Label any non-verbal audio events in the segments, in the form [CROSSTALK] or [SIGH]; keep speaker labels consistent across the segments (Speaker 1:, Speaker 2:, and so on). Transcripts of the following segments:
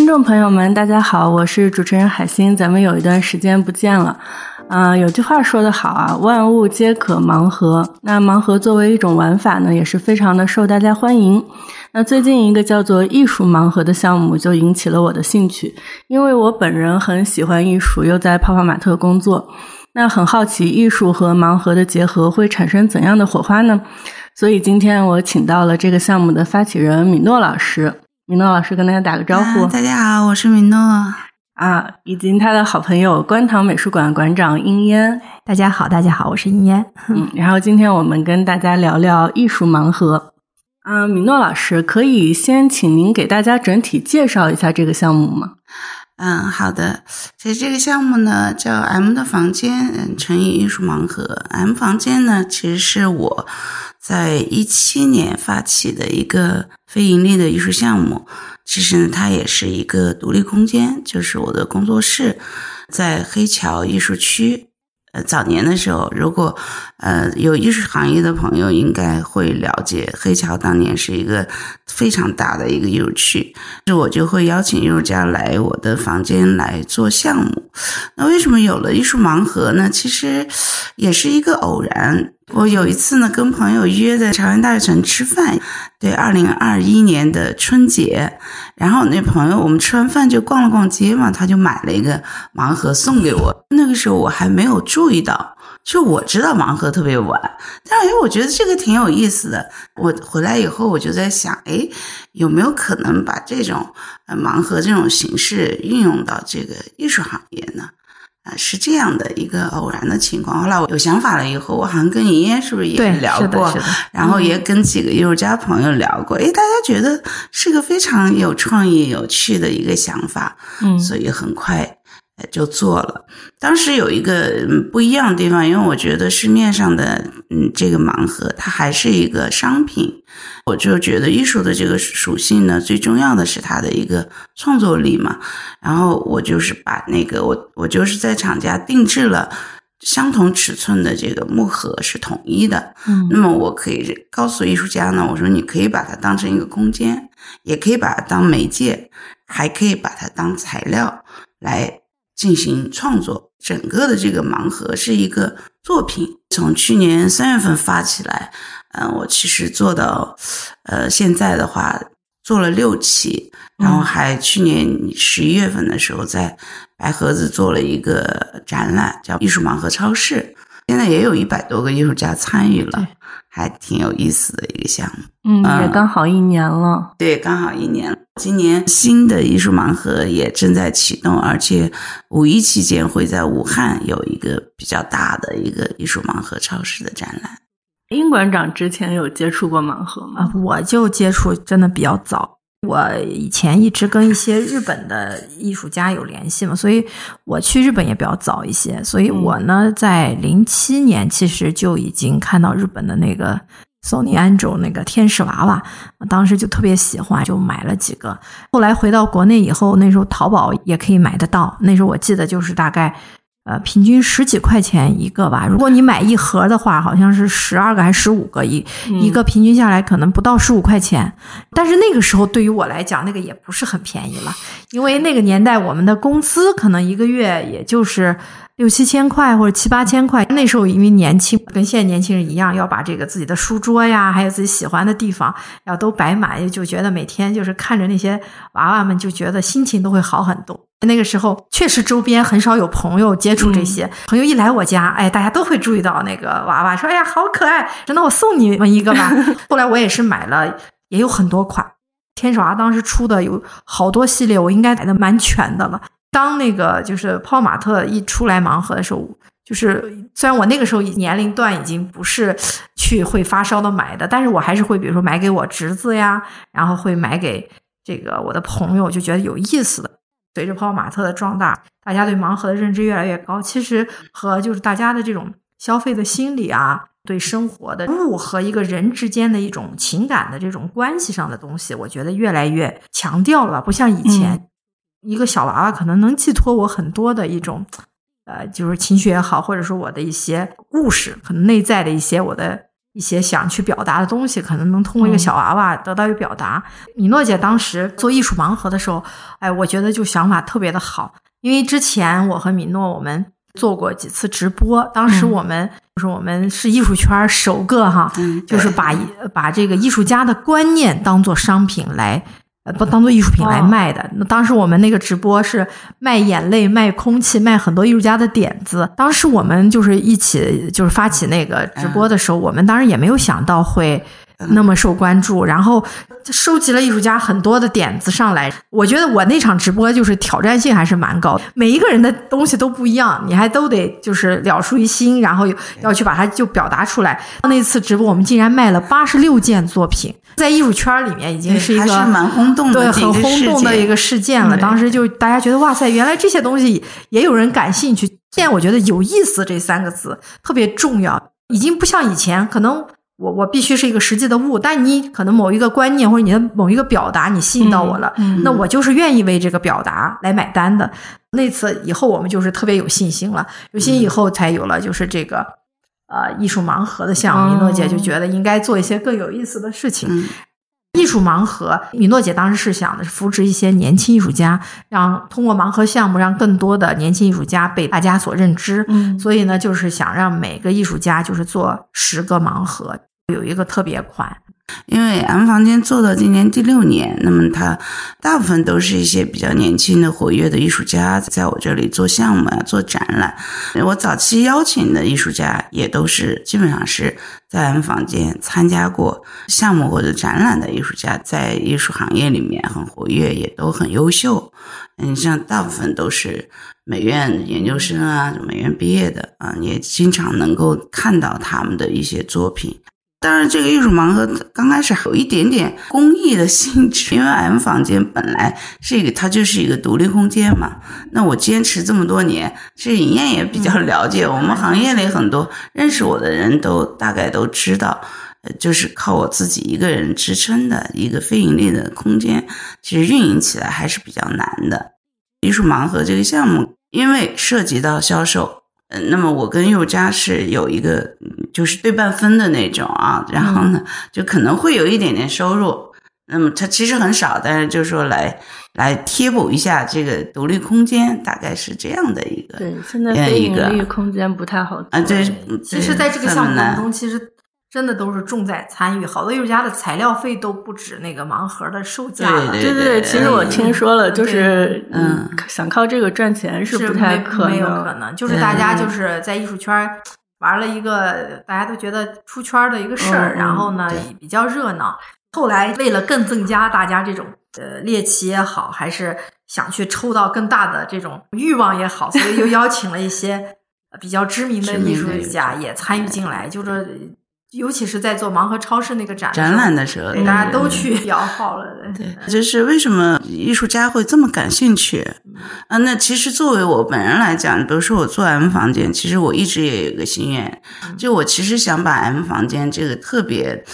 Speaker 1: 听众朋友们，大家好，我是主持人海星，咱们有一段时间不见了。啊，有句话说得好啊，万物皆可盲盒。那盲盒作为一种玩法呢，也是非常的受大家欢迎。那最近一个叫做艺术盲盒的项目就引起了我的兴趣，因为我本人很喜欢艺术，又在泡泡玛特工作，那很好奇艺术和盲盒的结合会产生怎样的火花呢？所以今天我请到了这个项目的发起人米诺老师。米诺老师跟大家打个招呼。
Speaker 2: 大家好，我是米诺
Speaker 1: 啊，以及他的好朋友观塘美术馆馆长殷嫣。
Speaker 3: 大家好，大家好，我是殷嫣。
Speaker 1: 嗯，然后今天我们跟大家聊聊艺术盲盒。啊，米诺老师，可以先请您给大家整体介绍一下这个项目吗？
Speaker 2: 嗯，好的。其实这个项目呢叫 M 的房间，嗯，成语艺术盲盒。M 房间呢，其实是我在一七年发起的一个非盈利的艺术项目。其实呢，它也是一个独立空间，就是我的工作室在黑桥艺术区。呃，早年的时候，如果呃有艺术行业的朋友，应该会了解黑桥当年是一个非常大的一个艺术区，就我就会邀请艺术家来我的房间来做项目。那为什么有了艺术盲盒呢？其实也是一个偶然。我有一次呢，跟朋友约在朝阳大悦城吃饭，对，二零二一年的春节，然后那朋友我们吃完饭就逛了逛街嘛，他就买了一个盲盒送给我。那个时候我还没有注意到，就我知道盲盒特别晚，但是哎，我觉得这个挺有意思的。我回来以后我就在想，哎，有没有可能把这种盲盒这种形式运用到这个艺术行业呢？啊，是这样的一个偶然的情况。后来我有想法了以后，我好像跟莹莹是不是也聊过？然后也跟几个艺术家朋友聊过。哎，大家觉得是个非常有创意、有趣的一个想法。嗯，所以很快。就做了。当时有一个不一样的地方，因为我觉得市面上的嗯这个盲盒它还是一个商品，我就觉得艺术的这个属性呢，最重要的是它的一个创作力嘛。然后我就是把那个我我就是在厂家定制了相同尺寸的这个木盒是统一的。嗯，那么我可以告诉艺术家呢，我说你可以把它当成一个空间，也可以把它当媒介，还可以把它当材料来。进行创作，整个的这个盲盒是一个作品。从去年三月份发起来，嗯，我其实做到，呃，现在的话做了六期，然后还去年十一月份的时候在白盒子做了一个展览，叫艺术盲盒超市。现在也有一百多个艺术家参与了，还挺有意思的一个项目。
Speaker 1: 嗯，也刚好一年了。
Speaker 2: 对，刚好一年。今年新的艺术盲盒也正在启动，而且五一期间会在武汉有一个比较大的一个艺术盲盒超市的展览。
Speaker 1: 殷馆长之前有接触过盲盒吗？
Speaker 3: 我就接触真的比较早。我以前一直跟一些日本的艺术家有联系嘛，所以我去日本也比较早一些。所以我呢，在零七年其实就已经看到日本的那个 Sony Angel 那个天使娃娃，当时就特别喜欢，就买了几个。后来回到国内以后，那时候淘宝也可以买得到。那时候我记得就是大概。呃，平均十几块钱一个吧。如果你买一盒的话，好像是十二个还是十五个一一个，平均下来可能不到十五块钱。但是那个时候对于我来讲，那个也不是很便宜了，因为那个年代我们的工资可能一个月也就是六七千块或者七八千块。那时候因为年轻，跟现在年轻人一样，要把这个自己的书桌呀，还有自己喜欢的地方要都摆满，就觉得每天就是看着那些娃娃们，就觉得心情都会好很多。那个时候确实周边很少有朋友接触这些，朋友一来我家，哎，大家都会注意到那个娃娃，说哎呀好可爱，那我送你们一个吧。[LAUGHS] 后来我也是买了，也有很多款，天使娃当时出的有好多系列，我应该买的蛮全的了。当那个就是泡玛特一出来盲盒的时候，就是虽然我那个时候年龄段已经不是去会发烧的买的，但是我还是会比如说买给我侄子呀，然后会买给这个我的朋友，就觉得有意思的。随着泡泡玛特的壮大，大家对盲盒的认知越来越高。其实和就是大家的这种消费的心理啊，对生活的物和一个人之间的一种情感的这种关系上的东西，我觉得越来越强调了吧。不像以前，一个小娃娃可能能寄托我很多的一种，呃，就是情绪也好，或者说我的一些故事，可能内在的一些我的一些想去表达的东西，可能能通过一个小娃娃得到一个表达。米诺姐当时做艺术盲盒的时候，哎，我觉得就想法特别的好，因为之前我和米诺我们做过几次直播，当时我们就是我们是艺术圈首个哈，就是把把这个艺术家的观念当做商品来。呃，不当做艺术品来卖的。那当时我们那个直播是卖眼泪、卖空气、卖很多艺术家的点子。当时我们就是一起就是发起那个直播的时候，我们当时也没有想到会。那么受关注，然后收集了艺术家很多的点子上来。我觉得我那场直播就是挑战性还是蛮高，每一个人的东西都不一样，你还都得就是了出于心，然后要去把它就表达出来。那次直播我们竟然卖了八十六件作品，在艺术圈里面已经是一个
Speaker 2: 蛮轰动的，
Speaker 3: 对，很轰动的一个事件了。当时就大家觉得哇塞，原来这些东西也有人感兴趣。现在我觉得有意思这三个字特别重要，已经不像以前可能。我我必须是一个实际的物，但你可能某一个观念或者你的某一个表达，你吸引到我了，那我就是愿意为这个表达来买单的。那次以后，我们就是特别有信心了，有信心以后才有了就是这个呃艺术盲盒的项目。米诺姐就觉得应该做一些更有意思的事情。艺术盲盒，米诺姐当时是想的是扶持一些年轻艺术家，让通过盲盒项目让更多的年轻艺术家被大家所认知。嗯，所以呢，就是想让每个艺术家就是做十个盲盒。有一个特别款，
Speaker 2: 因为 M 房间做到今年第六年，那么它大部分都是一些比较年轻的活跃的艺术家在我这里做项目啊，做展览。我早期邀请的艺术家也都是基本上是在 M 房间参加过项目或者展览的艺术家，在艺术行业里面很活跃，也都很优秀。嗯，像大部分都是美院研究生啊，美院毕业的啊，也经常能够看到他们的一些作品。当然，这个艺术盲盒刚开始有一点点公益的性质，[LAUGHS] 因为 M 房间本来是一个，它就是一个独立空间嘛。那我坚持这么多年，其实尹燕也比较了解，我们行业里很多认识我的人都大概都知道，就是靠我自己一个人支撑的一个非盈利的空间，其实运营起来还是比较难的。艺术盲盒这个项目，因为涉及到销售。嗯，那么我跟佑佳是有一个就是对半分的那种啊，然后呢，就可能会有一点点收入。那么它其实很少，但是就是说来来贴补一下这个独立空间，大概是这样的一个。
Speaker 1: 对，现在非盈利空间不太好
Speaker 2: 啊。对，
Speaker 3: 其实在这个项目当中，其实。真的都是重在参与，好多艺术家的材料费都不止那个盲盒的售价了。
Speaker 2: 对
Speaker 1: 对对，其实我听说了，就是嗯，想靠这个赚钱
Speaker 3: 是
Speaker 1: 不太可
Speaker 3: 能，没有可能。就是大家就是在艺术圈玩了一个大家都觉得出圈的一个事儿，然后呢比较热闹。后来为了更增加大家这种呃猎奇也好，还是想去抽到更大的这种欲望也好，所以又邀请了一些比较知名的艺术家也参与进来，就是。尤其是在做盲盒超市那个展
Speaker 2: 展览的时候，
Speaker 3: 大家都去摇号了。
Speaker 2: 对，就是为什么艺术家会这么感兴趣啊？那其实作为我本人来讲，比如说我做 M 房间，其实我一直也有一个心愿，就我其实想把 M 房间这个特别。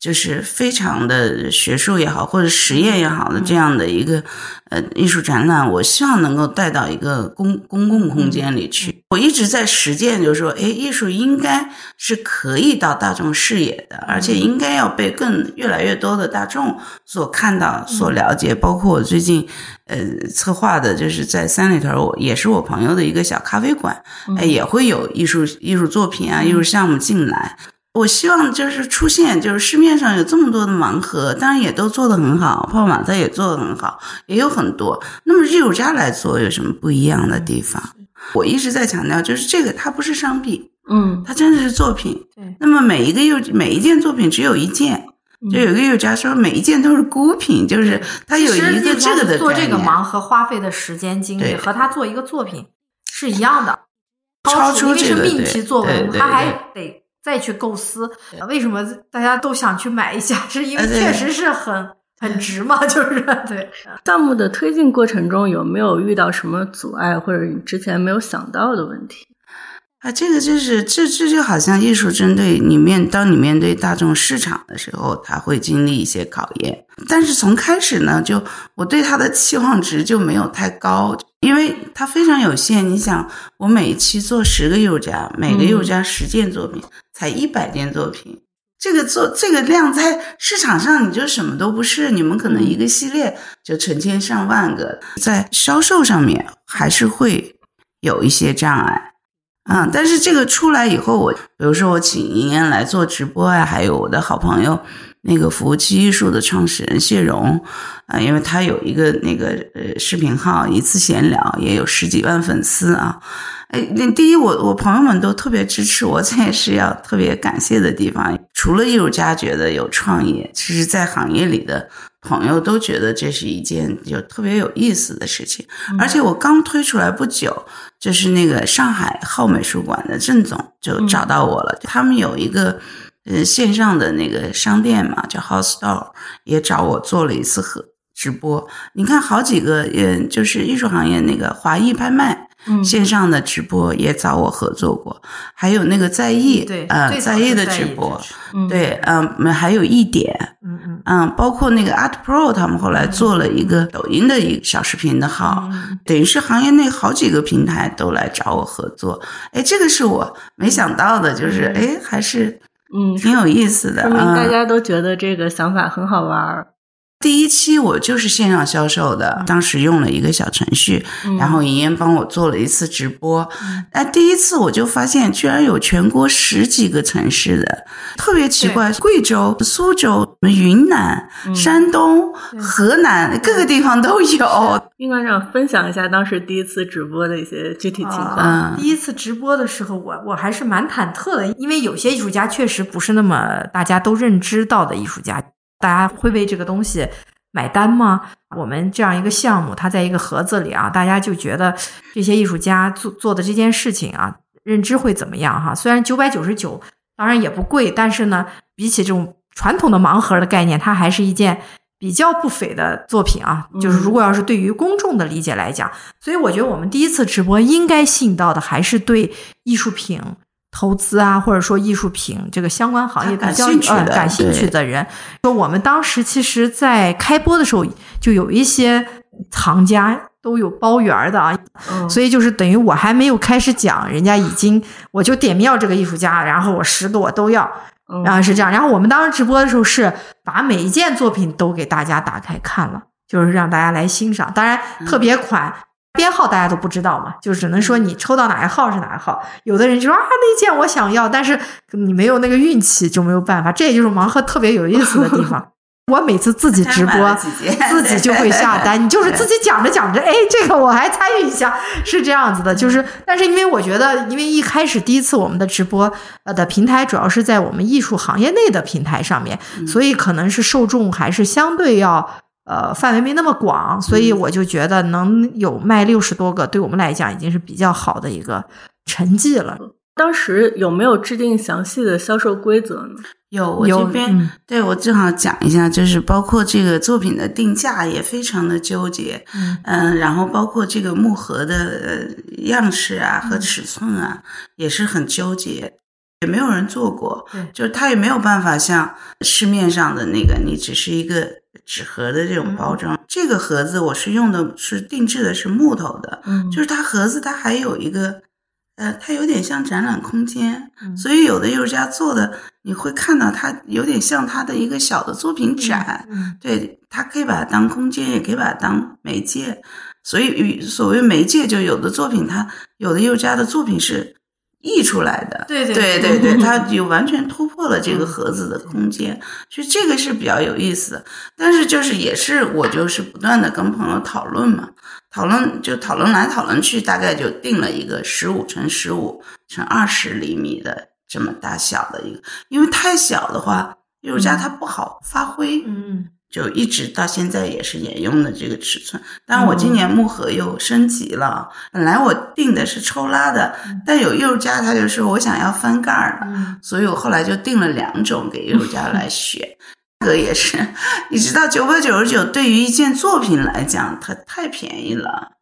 Speaker 2: 就是非常的学术也好，或者实验也好的这样的一个呃艺术展览，我希望能够带到一个公公共空间里去。我一直在实践，就是说，哎，艺术应该是可以到大众视野的，而且应该要被更越来越多的大众所看到、所了解。包括我最近呃策划的，就是在三里屯，我也是我朋友的一个小咖啡馆，哎，也会有艺术艺术作品啊、艺术项目进来。我希望就是出现，就是市面上有这么多的盲盒，当然也都做得很好，泡玛特也做得很好，也有很多。那么艺术家来做有什么不一样的地方？我一直在强调，就是这个它不是商品，
Speaker 1: 嗯，
Speaker 2: 它真的是作品。
Speaker 3: 对。
Speaker 2: 那么每一个又每一件作品只有一件，就有一个艺术家说每一件都是孤品，就是他有一个这个的
Speaker 3: 做这个盲盒花费的时间精力和他做一个作品是一样的，
Speaker 2: 超出这个
Speaker 3: 因为是命题作文，他还得。再去构思，为什么大家都想去买一下？[LAUGHS] 是因为确实是很很值嘛？[LAUGHS] 就是对 [LAUGHS]
Speaker 1: 项目的推进过程中有没有遇到什么阻碍，或者你之前没有想到的问题？
Speaker 2: 啊，这个就是这这就好像艺术针对你面，当你面对大众市场的时候，它会经历一些考验。但是从开始呢，就我对它的期望值就没有太高，因为它非常有限。你想，我每一期做十个艺术家，每个艺术家十件作品。才一百件作品，这个做这个量在市场上你就什么都不是，你们可能一个系列就成千上万个，在销售上面还是会有一些障碍。嗯，但是这个出来以后，我比如说我请莹妍来做直播啊，还有我的好朋友那个服务器艺术的创始人谢荣，啊，因为他有一个那个呃视频号一次闲聊，也有十几万粉丝啊。哎，那第一，我我朋友们都特别支持我，[LAUGHS] 这也是要特别感谢的地方。除了艺术家觉得有创意，其实在行业里的朋友都觉得这是一件有特别有意思的事情。而且我刚推出来不久。就是那个上海浩美术馆的郑总就找到我了，他们有一个呃线上的那个商店嘛，叫 House Store，也找我做了一次合直播。你看好几个，嗯，就是艺术行业那个华艺拍卖。线上的直播也找我合作过，还有那个在意，
Speaker 3: 对，
Speaker 2: 呃，在意的直播，对，嗯，还有一点，嗯嗯，嗯，包括那个 Art Pro，他们后来做了一个抖音的一个小视频的号，等于是行业内好几个平台都来找我合作，哎，这个是我没想到的，就是哎，还是
Speaker 1: 嗯
Speaker 2: 挺有意思的，
Speaker 1: 说明大家都觉得这个想法很好玩儿。
Speaker 2: 第一期我就是线上销售的，当时用了一个小程序，然后莹莹帮我做了一次直播。哎，第一次我就发现，居然有全国十几个城市的，特别奇怪，贵州、苏州、云南、山东、河南各个地方都有。
Speaker 1: 应该让分享一下当时第一次直播的一些具体情况。
Speaker 3: 第一次直播的时候，我我还是蛮忐忑的，因为有些艺术家确实不是那么大家都认知到的艺术家。大家会为这个东西买单吗？我们这样一个项目，它在一个盒子里啊，大家就觉得这些艺术家做做的这件事情啊，认知会怎么样哈？虽然九百九十九，当然也不贵，但是呢，比起这种传统的盲盒的概念，它还是一件比较不菲的作品啊。就是如果要是对于公众的理解来讲，所以我觉得我们第一次直播应该吸引到的还是对艺术品。投资啊，或者说艺术品这个相关行业比较呃感兴趣的人，说我们当时其实，在开播的时候就有一些藏家都有包圆的啊，所以就是等于我还没有开始讲，人家已经我就点名要这个艺术家，然后我十个我都要，然后是这样，然后我们当时直播的时候是把每一件作品都给大家打开看了，就是让大家来欣赏，当然特别款。编号大家都不知道嘛，就只能说你抽到哪一号是哪一号。有的人就说啊，那件我想要，但是你没有那个运气，就没有办法。这也就是盲盒特别有意思的地方。[LAUGHS] 我每次自己直播，自己就会下单。你就是自己讲着讲着，哎，这个我还参与一下，是这样子的。就是，但是因为我觉得，因为一开始第一次我们的直播呃的平台主要是在我们艺术行业内的平台上面，所以可能是受众还是相对要。呃，范围没那么广，所以我就觉得能有卖六十多个，对我们来讲已经是比较好的一个成绩了。
Speaker 1: 当时有没有制定详细的销售规则呢？
Speaker 2: 有，我这边对我正好讲一下，就是包括这个作品的定价也非常的纠结，嗯，然后包括这个木盒的样式啊和尺寸啊也是很纠结，也没有人做过，就是他也没有办法像市面上的那个，你只是一个。纸盒的这种包装，这个盒子我是用的是定制的，是木头的，嗯，就是它盒子它还有一个，呃，它有点像展览空间，所以有的艺术家做的，你会看到它有点像他的一个小的作品展，嗯，对，它可以把它当空间，也可以把它当媒介，所以所谓媒介，就有的作品，它有的艺术家的作品是。溢出来的，
Speaker 3: 对
Speaker 2: 对对对对，它就完全突破了这个盒子的空间，所以这个是比较有意思的。但是就是也是我就是不断的跟朋友讨论嘛，讨论就讨论来讨论去，大概就定了一个十五乘十五乘二十厘米的这么大小的一个，因为太小的话，艺术家他不好发挥。
Speaker 3: 嗯。
Speaker 2: 就一直到现在也是沿用的这个尺寸，但我今年木盒又升级了。本来我定的是抽拉的，但有艺术家他就说我想要翻盖的，所以我后来就定了两种给艺术家来 [LAUGHS] 选。价格也是，你知道九百九十九对于一件作品来讲，它太便宜了。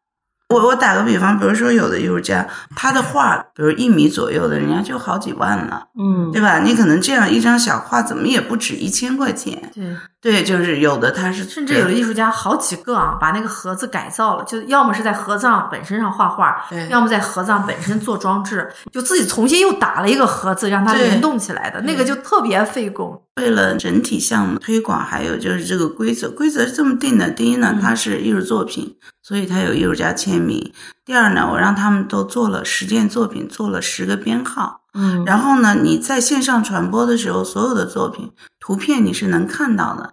Speaker 2: 我我打个比方，比如说有的艺术家，他的画，比如一米左右的，人家就好几万了，
Speaker 1: 嗯，
Speaker 2: 对吧？你可能这样一张小画，怎么也不止一千块钱。
Speaker 3: 对，
Speaker 2: 对，就是有的他是，
Speaker 3: 甚至有的艺术家好几个啊，把那个盒子改造了，就要么是在盒子上本身上画画，
Speaker 2: 对
Speaker 3: 要么在盒子上本身做装置，就自己重新又打了一个盒子，让它联动起来的，那个就特别费工。
Speaker 2: 为了整体项目推广，还有就是这个规则，规则是这么定的：第一呢，它是艺术作品，所以他有艺术家签名；第二呢，我让他们都做了十件作品，做了十个编号。
Speaker 1: 嗯，
Speaker 2: 然后呢，你在线上传播的时候，所有的作品图片你是能看到的，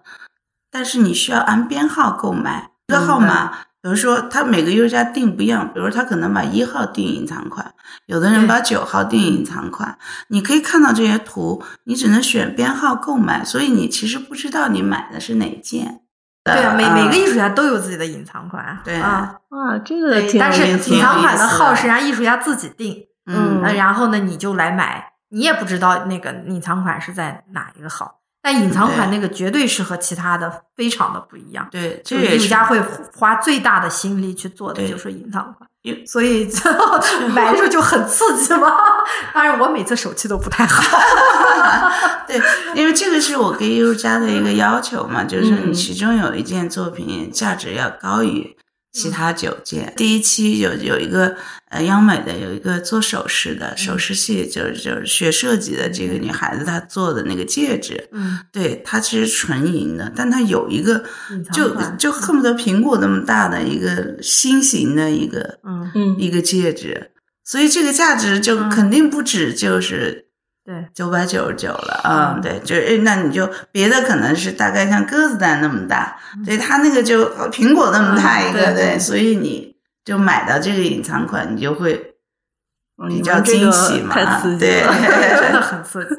Speaker 2: 但是你需要按编号购买一个号码。比如说，他每个艺术家定不一样，比如他可能把一号定隐藏款，有的人把九号定隐藏款。你可以看到这些图，你只能选编号购买，所以你其实不知道你买的是哪件。
Speaker 3: 对啊，每
Speaker 2: 嗯
Speaker 3: 每个艺术家都有自己的隐藏款，
Speaker 2: 对
Speaker 3: 啊，
Speaker 1: 哇，这个，挺
Speaker 3: 但是隐藏款的号是让艺术家自己定，
Speaker 2: 嗯
Speaker 3: 呃，然后呢，你就来买，你也不知道那个隐藏款是在哪一个号。但隐藏款那个绝对是和其他的非常的不一样，
Speaker 2: 对，这
Speaker 3: 就是
Speaker 2: 也是
Speaker 3: 艺术家会花最大的心力去做的就是隐藏款，所以买的时候就很刺激嘛。当然，我每次手气都不太好。[LAUGHS]
Speaker 2: 对，因为这个是我给艺术家的一个要求嘛，就是
Speaker 1: 嗯
Speaker 2: 你其中有一件作品价值要高于其他九件。第一期有有一个呃央美的有一个做首饰的首饰系，就是就是学设计的这个女孩子，她做的那个戒指，
Speaker 3: 嗯，
Speaker 2: 对，它其实纯银的，但它有一个就就恨不得苹果那么大的一个心形的一个
Speaker 3: 嗯，
Speaker 1: 嗯。
Speaker 2: 一个戒指，所以这个价值就
Speaker 3: 嗯。
Speaker 2: 肯定不止就是
Speaker 3: 对，
Speaker 2: 九百九十九了啊、
Speaker 3: 嗯。
Speaker 2: 对，就是那你就别的可能是大概像鸽子蛋那么大，对，它那个就呃苹果那么大一个，
Speaker 3: 嗯对。对
Speaker 2: 所以你就买到这个隐藏款，你就会
Speaker 1: 嗯
Speaker 2: 比较惊喜嘛，对。[LAUGHS]
Speaker 3: 真的很刺激。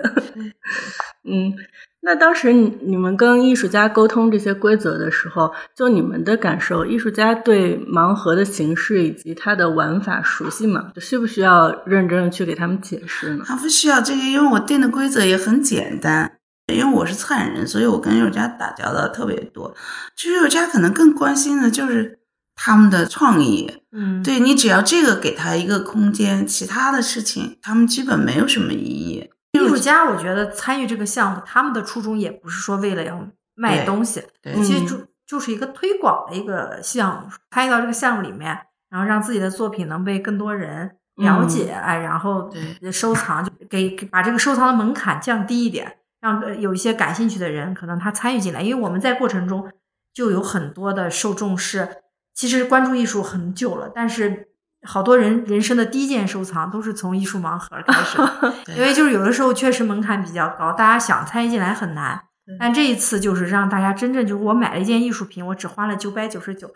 Speaker 3: [LAUGHS]
Speaker 1: 嗯，那当时你你们跟艺术家沟通这些规则的时候，就你们的感受，艺术家对盲盒的形式以及它的玩法熟悉吗？就需不需要认真的去给他们解释呢？
Speaker 2: 他不需要这个，因为我定的规则也很简单。因为我是策展人，所以我跟艺术家打交道特别多。其实艺术家可能更关心的就是他们的创意，
Speaker 3: 嗯，
Speaker 2: 对你只要这个给他一个空间，其他的事情他们基本没有什么意义。
Speaker 3: 艺术家，我觉得参与这个项目，他们的初衷也不是说为了要卖东西，
Speaker 2: 对
Speaker 3: 其实
Speaker 1: 嗯
Speaker 3: 就就是一个推广的一个项目，参与到这个项目里面，然后让自己的作品能被更多人了解，哎，然后
Speaker 2: 对
Speaker 3: 收藏，就给给把这个收藏的门槛降低一点，让呃有一些感兴趣的人可能他参与进来，因为我们在过程中就有很多的受众是其实关注艺术很久了，但是。好多人人生的第一件收藏都是从艺术盲盒开始 [LAUGHS] 因为就是有的时候确实门槛比较高，大家想参与进来很难。但这一次就是让大家真正就是我买了一件艺术品，我只花了九百九十九，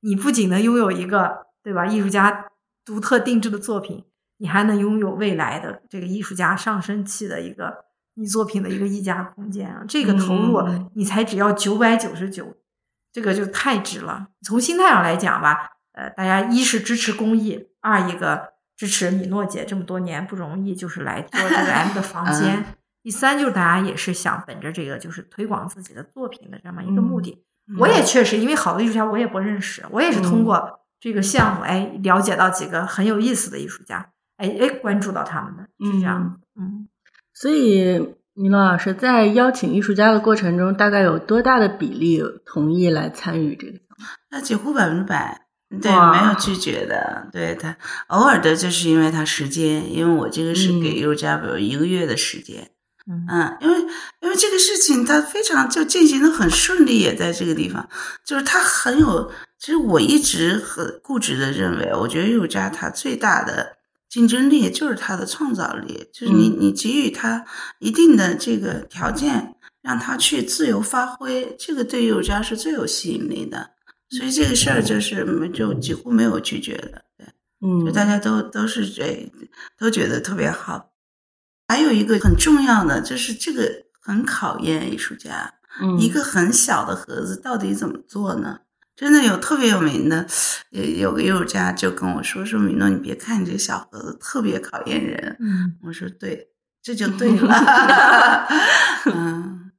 Speaker 3: 你不仅能拥有一个对吧艺术家独特定制的作品，你还能拥有未来的这个艺术家上升期的一个你作品的一个溢价空间啊！这个投入
Speaker 1: 嗯
Speaker 3: 你才只要九百九十九，这个就太值了。从心态上来讲吧，呃，大家一是支持公益，二一个支持米诺姐这么多年不容易，就是来做这个 [LAUGHS] M 的房间。
Speaker 2: 嗯
Speaker 3: 第三就是大家也是想本着这个就是推广自己的作品的这么一个目的。
Speaker 2: 嗯
Speaker 3: 我也确实因为好的艺术家我也不认识，我也是通过这个项目哎了解到几个很有意思的艺术家，哎哎关注到他们的，是这样。嗯，
Speaker 1: 所以，米诺老师在邀请艺术家的过程中，大概有多大的比例同意来参与这个项目？
Speaker 2: 那几乎百分之百，对，没有拒绝的。对他偶尔的，就是因为他时间，因为我这个是给
Speaker 1: 嗯
Speaker 2: 艺术家，比如一个月的时间。
Speaker 3: 嗯
Speaker 2: 嗯，因为因为这个事情他非常就进行的很顺利，也在这个地方，就是他很有。其实我一直很固执的认为，我觉得艺术家他最大的竞争力就是他的创造力，就是你
Speaker 1: 嗯
Speaker 2: 你给予他一定的这个条件，让他去自由发挥，这个对艺术家是最有吸引力的。所以这个事儿就是就几乎没有拒绝的，对，嗯就
Speaker 1: 嗯
Speaker 2: 大家都都是这都觉得特别好。还有一个很重要的就是这个很考验艺术家，
Speaker 1: 嗯，
Speaker 2: 一个很小的盒子到底怎么做呢？真的有特别有名的，有有个艺术家就跟我说说米诺，你别看你这小盒子特别考验人。
Speaker 3: 嗯，
Speaker 2: 我说对，这就对了。[LAUGHS] [LAUGHS] 嗯，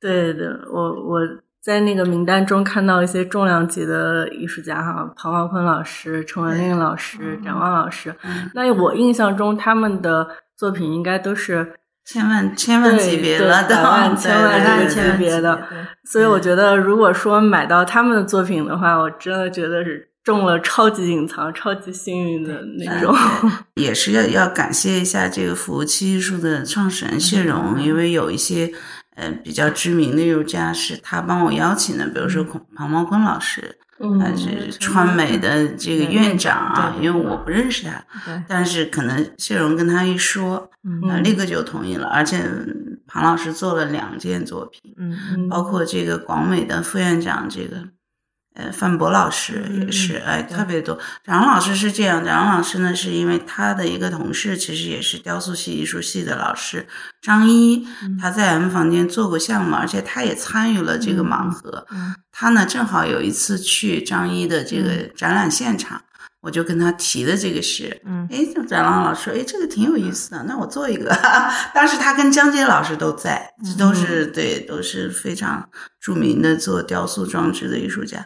Speaker 1: 对的，我我在那个名单中看到一些重量级的艺术家哈，庞茂坤老师、陈文令老师、展望老师。那我印象中他们的作品应该都是
Speaker 2: 千万千万级别的，
Speaker 1: 百万、千万
Speaker 3: 对
Speaker 1: 级别的。所以我觉得，如果说买到他们的作品的话，我真的觉得是中了超级隐藏、超级幸运的那种。[LAUGHS]
Speaker 2: 也是要要感谢一下这个服务器艺术的创始人谢荣，因为有一些。呃，比较知名的艺术家是他帮我邀请的，比如说孔庞茂坤老师，他是川美的这个院长啊，因为我不认识他，但是可能谢荣跟他一说，啊，立刻就同意了，而且庞老师做了两件作品，
Speaker 3: 嗯，
Speaker 2: 包括这个广美的副院长这个。呃，范博老师也是，哎，特别多。蒋老师是这样，蒋老师呢，是因为他的一个同事，其实也是雕塑系、艺术系的老师张一，他在 M 房间做过项目，而且他也参与了这个盲盒。他呢，正好有一次去张一的这个展览现场。我就跟他提的这个事，
Speaker 3: 嗯，
Speaker 2: 哎，展浪老师，哎，这个挺有意思的，那我做一个。[LAUGHS] 当时他跟江杰老师都在，这都是对，都是非常著名的做雕塑装置的艺术家，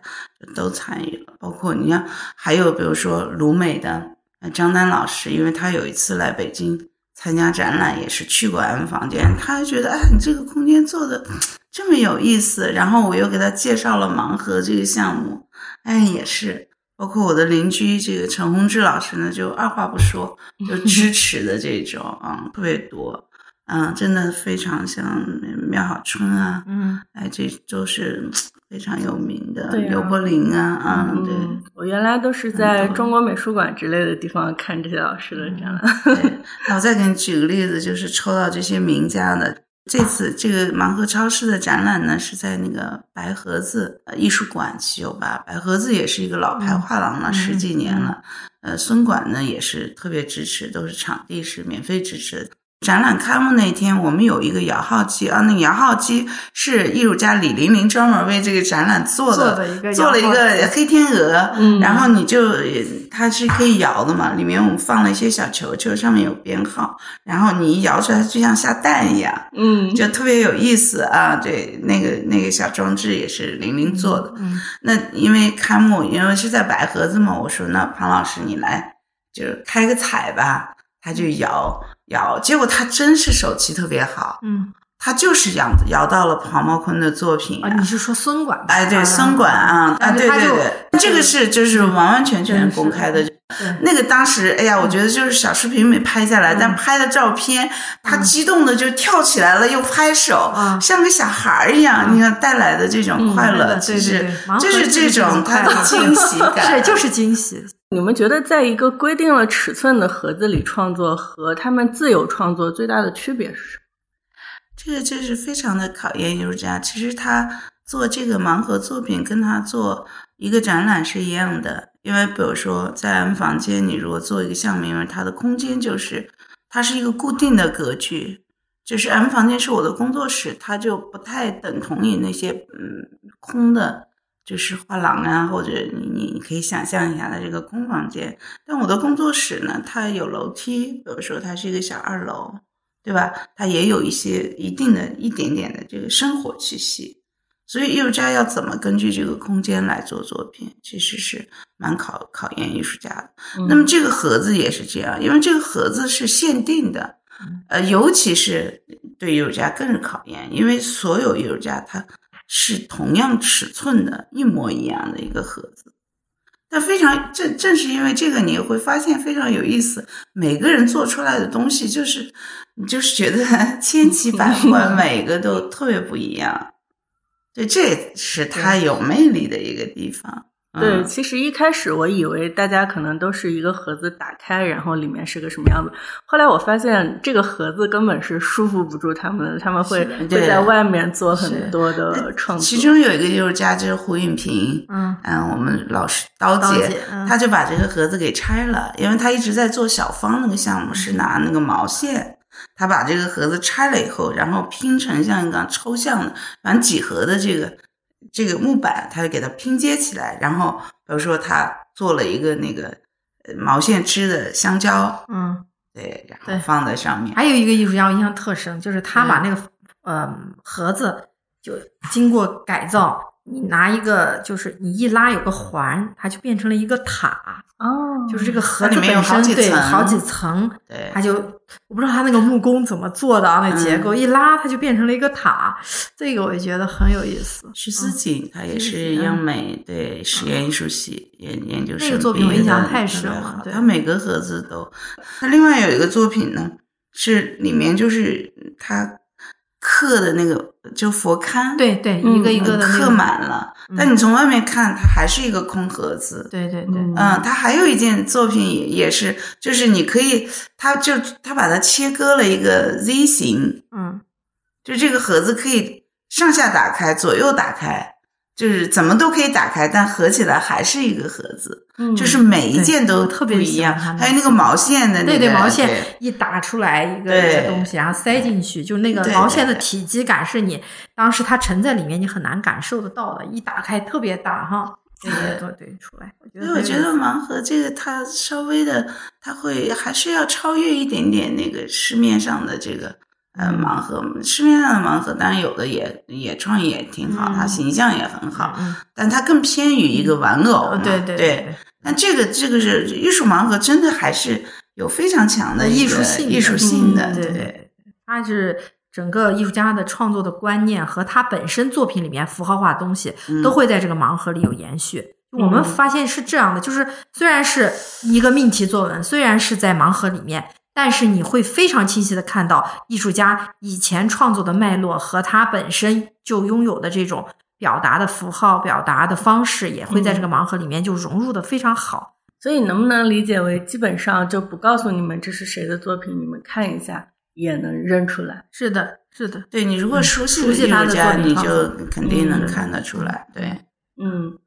Speaker 2: 都参与了。包括你看，还有比如说鲁美的张丹老师，因为他有一次来北京参加展览，也是去过 M 房间，他还觉得，哎，你这个空间做的这么有意思。然后我又给他介绍了盲盒这个项目，哎，也是。包括我的邻居这个陈宏志老师呢，就二话不说就支持的这种啊，特别多，嗯，真的非常像苗好春啊，
Speaker 3: 嗯，
Speaker 2: 哎，这都是非常有名的
Speaker 1: 对
Speaker 2: 刘柏林啊，啊，对，
Speaker 1: 我原来都是在中国美术馆之类的地方看这些老师的展览。
Speaker 2: 对，那我再给你举个例子，就是抽到这些名家的。这次这个盲盒超市的展览呢，是在那个白盒子艺术馆七九八。白盒子也是一个老牌画廊了，十几年了。呃，孙馆呢也是特别支持，都是场地是免费支持的。展览开幕那天，我们有一个摇号机啊，那个摇号机是艺术家李玲玲专门为这个展览做的，做了一个黑天鹅，然后你就它是可以摇的嘛，里面我们放了一些小球球，上面有编号，然后你一摇出来，就像下蛋一样，
Speaker 1: 嗯，
Speaker 2: 就特别有意思啊。对，那个那个小装置也是玲玲做的。那因为开幕，因为是在白盒子嘛，我说那庞老师你来就是开个彩吧，他就摇。摇，结果他真是手气特别好，
Speaker 3: 嗯，
Speaker 2: 他就是摇摇到了庞茂坤的作品
Speaker 3: 啊。你是说孙管？
Speaker 2: 哎，对，孙管啊，啊，对对对，这个是就是完完全全公开的。那个当时，哎呀，我觉得就是小视频没拍下来，但拍的照片，他激动的就跳起来了，又拍手，像个小孩儿一样。你看带来的这种快乐，其实就是这种他的惊喜 [LAUGHS] 感，
Speaker 3: 是就是惊喜。
Speaker 1: 你们觉得，在一个规定了尺寸的盒子里创作和他们自由创作最大的区别是什么？
Speaker 2: 这个就是非常的考验艺术家。其实他做这个盲盒作品，跟他做一个展览是一样的。因为比如说，在 M 房间，你如果做一个项目，因为它的空间就是它是一个固定的格局，就是 M 房间是我的工作室，它就不太等同于那些嗯空的。就是画廊啊，或者你你你可以想象一下它这个空房间。但我的工作室呢，它有楼梯，比如说它是一个小二楼，对吧？它也有一些一定的一点点的这个生活气息。所以艺术家要怎么根据这个空间来做作品，其实是蛮考考验艺术家的。那么这个盒子也是这样，因为这个盒子是限定的，呃，尤其是对艺术家更是考验，因为所有艺术家他。是同样尺寸的一模一样的一个盒子，但非常正正是因为这个，你会发现非常有意思。每个人做出来的东西，就是你就是觉得 [LAUGHS] 千奇百 [LAUGHS] 怪，每个都特别不一样。对，这是他有魅力的一个地方。
Speaker 1: 对，其实一开始我以为大家可能都是一个盒子打开，然后里面是个什么样子。后来我发现这个盒子根本是束缚不住他们的，他们会会在外面做很多的创作。
Speaker 2: 其中有一个艺术家就是胡允平，
Speaker 3: 嗯
Speaker 2: 嗯，我们老师刀姐，他就把这个盒子给拆了，因为他一直在做小方那个项目，是拿那个毛线，他把这个盒子拆了以后，然后拼成像一个抽象的，反正几何的这个。这个木板，他就给它拼接起来，然后比如说他做了一个那个毛线织的香蕉，
Speaker 3: 嗯，
Speaker 2: 对，然后放在上面。
Speaker 3: 还有一个艺术家我印象特深，就是他把那个呃盒子就经过改造，你拿一个，就是你一拉有个环，它就变成了一个塔。
Speaker 1: 哦，
Speaker 3: 就是这个盒
Speaker 2: 里面有
Speaker 3: 本身对
Speaker 2: 好几层
Speaker 3: 好几层，
Speaker 2: 对
Speaker 3: 它就我不知道它那个木工怎么做的啊，那结
Speaker 2: 嗯
Speaker 3: 构、一拉它就变成了一个塔，这个我也觉得很有意思。
Speaker 2: 徐思锦，他也是央美对实验艺术系研研究生
Speaker 3: 那个作品我印象太深了
Speaker 2: 他每个盒子都。那另外有一个作品呢，是里面就是他刻的那个就佛龛，
Speaker 3: 对对，
Speaker 1: 嗯
Speaker 3: 一个一个的
Speaker 2: 刻满了，
Speaker 3: 嗯。
Speaker 2: 但你从外面看，它还是一个空盒子。
Speaker 3: 对对对，
Speaker 1: 嗯。
Speaker 2: 嗯，他还有一件作品也也是，就是你可以，他就他把它切割了一个 Z 型，
Speaker 3: 嗯。
Speaker 2: 就这个盒子可以上下打开，左右打开，就是怎么都可以打开，但合起来还是一个盒子，
Speaker 1: 嗯
Speaker 2: 就是每一件都
Speaker 3: 特别
Speaker 2: 不一样。还有那个毛线的那个，
Speaker 3: 对对，毛线一打出来一个东西，然后塞进去，就那个毛线的体积感是你当时它沉在里面，你很难感受得到的，一打开特别大哈。对对对对，出来，
Speaker 2: 所以我觉得盲盒这个它稍微的，它会还是要超越一点点那个市面上的这个呃盲盒。市面上的盲盒当然有的也也创意也挺好，
Speaker 3: 嗯
Speaker 2: 它形象也很好，
Speaker 3: 嗯，
Speaker 2: 但它更偏于一个玩偶
Speaker 3: 对对
Speaker 2: 对。但这个这个是艺术盲盒，真的还是有非常强的
Speaker 3: 艺术性
Speaker 2: 艺术性的，
Speaker 3: 嗯对对，它是整个艺术家的创作的观念和他本身作品里面符号化的东西，
Speaker 2: 嗯
Speaker 3: 都会在这个盲盒里有延续。我们
Speaker 1: 嗯
Speaker 3: 发现是这样的，就是虽然是一个命题作文，虽然是在盲盒里面，但是你会非常清晰的看到艺术家以前创作的脉络和他本身就拥有的这种表达的符号、表达的方式，也会在这个盲盒里面就融入的非常好。
Speaker 1: 所以能不能理解为基本上就不告诉你们这是谁的作品，你们看一下也能认出来？
Speaker 3: 是的，是的，
Speaker 2: 对你如果熟悉
Speaker 3: 熟悉他的
Speaker 2: 艺术家，
Speaker 3: 作品
Speaker 2: 你就肯定能
Speaker 1: 嗯
Speaker 2: 看得出来。对，
Speaker 1: 嗯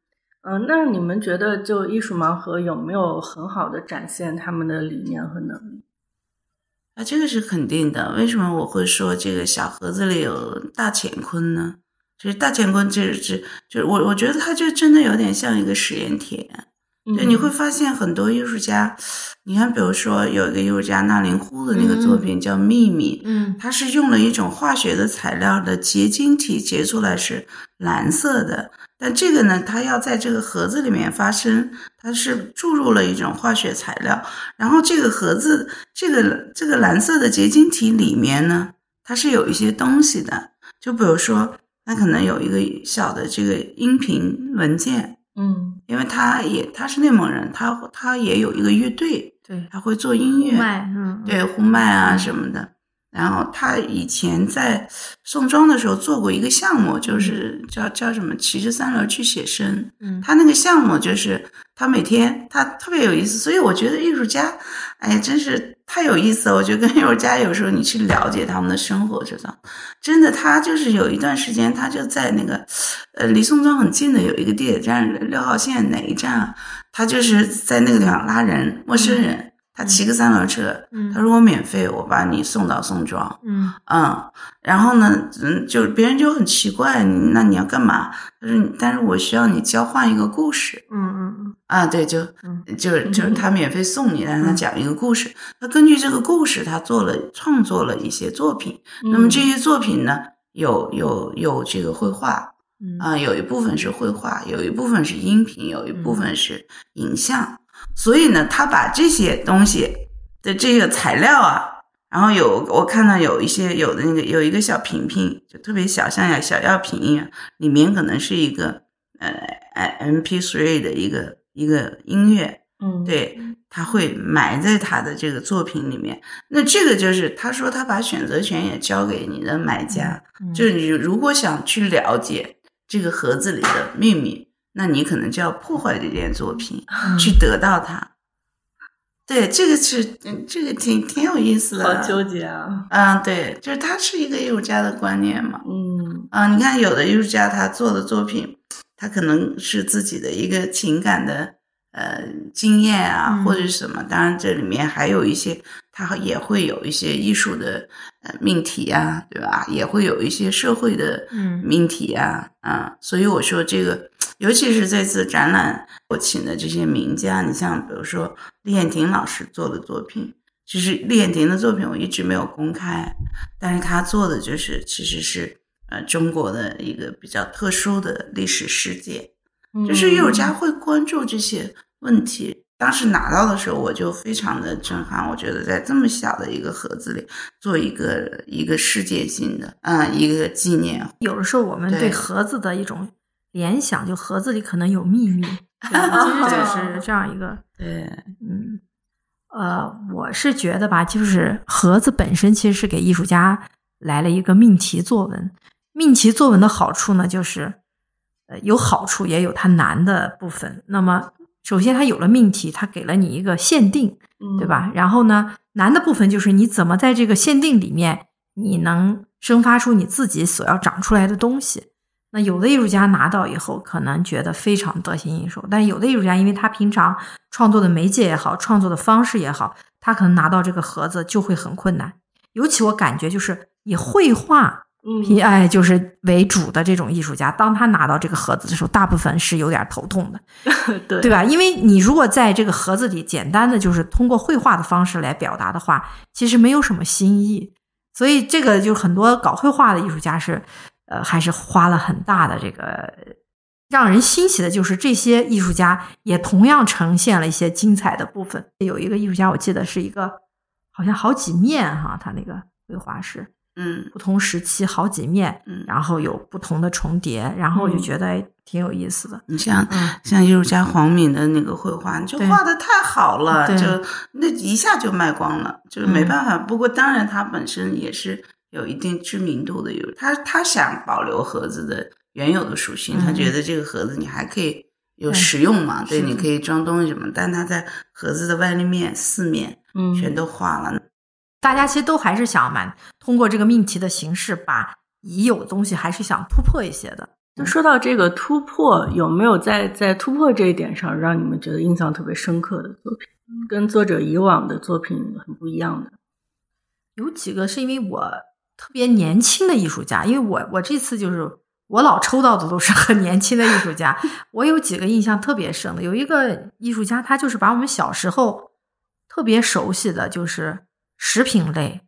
Speaker 1: 嗯、呃那你们觉得就艺术盲盒有没有很好的展现他们的理念和能力？
Speaker 2: 啊，这个是肯定的。为什么我会说这个小盒子里有大乾坤呢？就是大乾坤，就是是就是我我觉得它就真的有点像一个实验田。对，
Speaker 1: 嗯
Speaker 2: 你会发现很多艺术家，你看，比如说有一个艺术家纳林呼的那个作品叫《秘密》，
Speaker 3: 嗯
Speaker 2: 它是用了一种化学的材料的结晶体结出来是蓝色的，但这个呢，它要在这个盒子里面发生，它是注入了一种化学材料，然后这个盒子这个这个蓝色的结晶体里面呢，它是有一些东西的，就比如说，它可能有一个小的这个音频文件，
Speaker 1: 嗯。
Speaker 2: 因为他也他是内蒙人，他他也有一个乐队，
Speaker 3: 对，
Speaker 2: 他会做音乐，对呼麦啊什么的。然后他以前在宋庄的时候做过一个项目，就是叫叫什么骑着三轮去写生。
Speaker 3: 嗯。
Speaker 2: 他那个项目就是他每天他特别有意思，所以我觉得艺术家，哎呀，真是太有意思了。我觉得跟艺术家有时候你去了解他们的生活，知道，真的他就是有一段时间他就在那个呃离宋庄很近的有一个地铁站六号线哪一站啊，他就是在那个地方拉人，陌生人。他骑个三轮车，
Speaker 3: 嗯。
Speaker 2: 他说我免费，我把你送到宋庄，
Speaker 3: 嗯。
Speaker 2: 嗯，然后呢，嗯，就别人就很奇怪，那你要干嘛？他说，但是我需要你交换一个故事
Speaker 3: 嗯嗯嗯。
Speaker 2: 啊，对，就
Speaker 3: 嗯。
Speaker 2: 就就是他免费送你，但是他讲一个故事，他根据这个故事，他做了创作了一些作品，那么这些作品呢，有有有这个绘画
Speaker 3: 嗯。
Speaker 2: 啊、有一部分是绘画，有一部分是音频，有一部分是影像，所以呢，他把这些东西的这个材料啊。然后有我看到有一些有的那个有一个小瓶瓶，就特别小，像小药瓶一样，里面可能是一个呃 M P three 的一个一个音乐，
Speaker 1: 嗯，
Speaker 2: 对，他会埋在他的这个作品里面。那这个就是他说他把选择权也交给你的买家，
Speaker 3: 嗯
Speaker 2: 就是你如果想去了解这个盒子里的秘密，那你可能就要破坏这件作品，[LAUGHS]
Speaker 3: 嗯
Speaker 2: 去得到它。对，这个是嗯，这个挺挺有意思的。
Speaker 1: 好纠结啊。
Speaker 2: 嗯，对，就是它是一个艺术家的观念嘛。
Speaker 1: 嗯
Speaker 2: 啊，你看有的艺术家他做的作品，他可能是自己的一个情感的呃经验啊，
Speaker 3: 嗯
Speaker 2: 或者是什么。当然，这里面还有一些，他也会有一些艺术的呃命题啊，对吧？也会有一些社会的
Speaker 3: 嗯
Speaker 2: 命题啊，啊，所以我说这个，尤其是这次展览我请的这些名家，你像比如说李燕婷老师做的作品。其实李燕婷的作品我一直没有公开，但是她做的就是其实是呃中国的一个比较特殊的历史事件，
Speaker 1: 嗯
Speaker 2: 就是艺术家会关注这些问题。当时拿到的时候，我就非常的震撼。我觉得在这么小的一个盒子里做一个一个世界性的，嗯，一个纪念。
Speaker 3: 有的时候我们对
Speaker 2: 对
Speaker 3: 盒子的一种联想，就盒子里可能有秘密，[LAUGHS] 其实就是这样一个，[LAUGHS]
Speaker 2: 对，
Speaker 3: 嗯，呃，我是觉得吧，就是盒子本身其实是给艺术家来了一个命题作文。命题作文的好处呢，就是呃有好处，也有它难的部分。那么首先它有了命题，它给了你一个限定，
Speaker 1: 嗯
Speaker 3: 对吧？然后呢，难的部分就是你怎么在这个限定里面，你能生发出你自己所要长出来的东西。那有的艺术家拿到以后，可能觉得非常得心应手，但有的艺术家，因为他平常创作的媒介也好，创作的方式也好，他可能拿到这个盒子就会很困难。尤其我感觉就是以绘画
Speaker 1: 嗯
Speaker 3: 哎，就是为主的这种艺术家，当他拿到这个盒子的时候，大部分是有点头痛的。[LAUGHS]
Speaker 1: 对
Speaker 3: 对吧？因为你如果在这个盒子里简单的就是通过绘画的方式来表达的话，其实没有什么新意。所以这个就很多搞绘画的艺术家是，呃，还是花了很大的这个。让人欣喜的就是这些艺术家也同样呈现了一些精彩的部分。有一个艺术家，我记得是一个好像好几面哈，他那个绘画是
Speaker 2: 嗯
Speaker 3: 不同时期好几面，
Speaker 2: 嗯。
Speaker 3: 然后有不同的重叠，然后我就
Speaker 1: 嗯
Speaker 3: 觉得哎挺有意思的。
Speaker 2: 你像
Speaker 3: 嗯
Speaker 2: 像艺术家黄敏的那个绘画，就画的太好了，就那一下就卖光了，就是没
Speaker 3: 嗯
Speaker 2: 办法。不过当然，他本身也是有一定知名度的，有他他想保留盒子的原有的属性，他
Speaker 3: 嗯
Speaker 2: 觉得这个盒子你还可以有实用嘛，对，你可以装东西什么，但他在盒子的外立面四面
Speaker 1: 嗯。
Speaker 2: 全都画了，
Speaker 3: 大家其实都还是想蛮通过这个命题的形式，把已有的东西还是想突破一些的。
Speaker 1: 就说到这个突破，有没有在在突破这一点上让你们觉得印象特别深刻的作品，跟作者以往的作品很不一样的？
Speaker 3: 有几个是因为我特别年轻的艺术家，因为我我这次就是我老抽到的都是很年轻的艺术家。我有几个印象特别深的，有一个艺术家，他就是把我们小时候特别熟悉的就是食品类，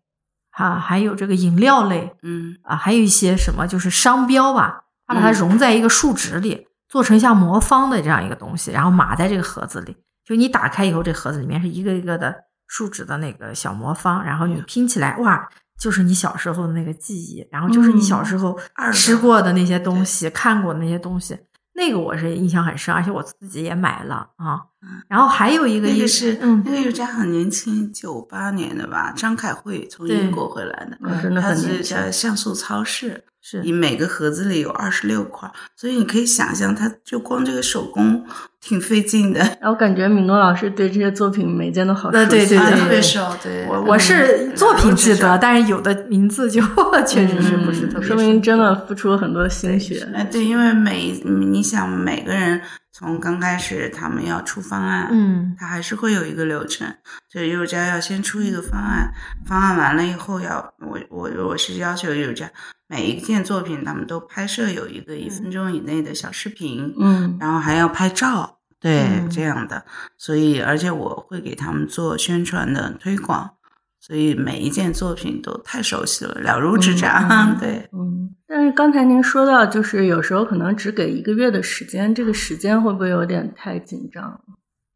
Speaker 3: 啊，还有这个饮料类，
Speaker 2: 嗯
Speaker 3: 啊，还有一些什么就是商标吧，他把它
Speaker 2: 嗯
Speaker 3: 融在一个树脂里，做成像魔方的这样一个东西，然后码在这个盒子里。就你打开以后，这盒子里面是一个一个的树脂的那个小魔方，然后你拼起来，哇，就是你小时候的那个记忆，然后就是你小时候吃过的那些东西，看过的那些东西。那个我是印象很深，而且我自己也买了啊。然后还有一个艺
Speaker 2: 那个是、
Speaker 3: 嗯
Speaker 2: 那个艺术家很年轻，九八年的吧，张凯慧从英国回来的，
Speaker 1: 嗯真的
Speaker 2: 他
Speaker 1: 很年轻
Speaker 2: 是叫像素超市，
Speaker 3: 是
Speaker 2: 你每个盒子里有二十六块，所以你可以想象，他就光这个手工挺费劲的，
Speaker 1: 然后感觉米诺老师对这些作品每件都好熟
Speaker 3: 呃
Speaker 1: 悉，
Speaker 2: 啊
Speaker 3: 对对对
Speaker 2: 特别熟。对，
Speaker 3: 我我是作品记得，
Speaker 2: 嗯
Speaker 3: 但是有的名字就 [LAUGHS] 确实是不是特别
Speaker 1: 说明真的付出了很多心血。
Speaker 2: 哎，对，因为每你想每个人从刚开始他们要出方案，
Speaker 3: 嗯
Speaker 2: 他还是会有一个流程，就是艺术家要先出一个方案，方案完了以后要我我我是要求艺术家每一件作品他们都拍摄有一个一分钟以内的小视频，
Speaker 1: 嗯
Speaker 2: 然后还要拍照，对、
Speaker 3: 嗯
Speaker 2: 这样的，所以而且我会给他们做宣传的推广，所以每一件作品都太熟悉了，了如指掌，[LAUGHS] 对。
Speaker 1: 嗯。但是刚才您说到，就是有时候可能只给一个月的时间，这个时间会不会有点太紧张？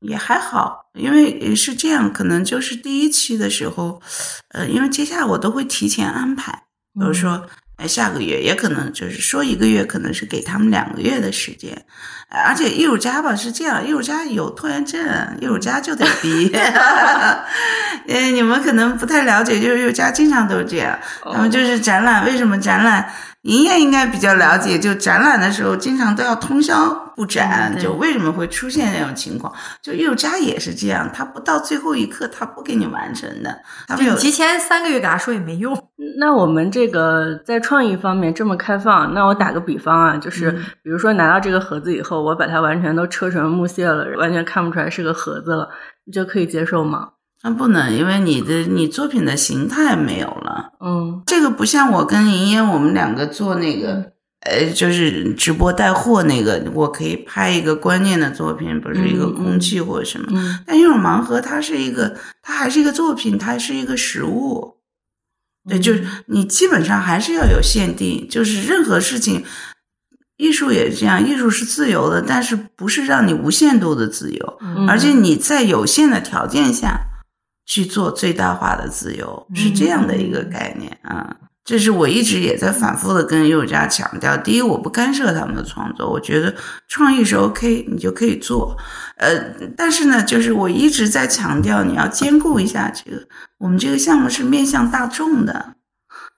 Speaker 2: 也还好，因为是这样，可能就是第一期的时候，呃，因为接下来我都会提前安排，比如说，哎，下个月也可能就是说一个月，可能是给他们两个月的时间，而且艺术家吧是这样，艺术家有拖延症，艺术家就得逼，呃，[LAUGHS] 你们可能不太了解，就是艺术家经常都是这样，他们就是展览，为什么展览？您也应该比较了解，就展览的时候经常都要通宵布展，
Speaker 3: 嗯
Speaker 2: 就为什么会出现这种情况？就艺术家也是这样，他不到最后一刻，他不给你完成的，他们有
Speaker 3: 提前三个月给他说也没用。
Speaker 1: 那我们这个在创意方面这么开放，那我打个比方啊，就是
Speaker 2: 嗯
Speaker 1: 比如说拿到这个盒子以后，我把它完全都车成木屑了，完全看不出来是个盒子了，你就可以接受吗？
Speaker 2: 那不能，因为你的你作品的形态没有了。
Speaker 1: 嗯
Speaker 2: 这个不像我跟莹莹，我们两个做那个，呃，就是直播带货那个，我可以拍一个观念的作品，不是一个空气或者什么。
Speaker 1: 嗯
Speaker 2: 但这种盲盒，它是一个，它还是一个作品，它是一个实物。对，就是你基本上还是要有限定，就是任何事情，艺术也是这样，艺术是自由的，但是不是让你无限度的自由，
Speaker 1: 嗯
Speaker 2: 而且你在有限的条件下去做最大化的自由，是这样的一个概念啊。这是我一直也在反复的跟艺术家强调：第一，我不干涉他们的创作，我觉得创意是 OK，你就可以做。呃，但是呢，就是我一直在强调，你要兼顾一下这个，我们这个项目是面向大众的。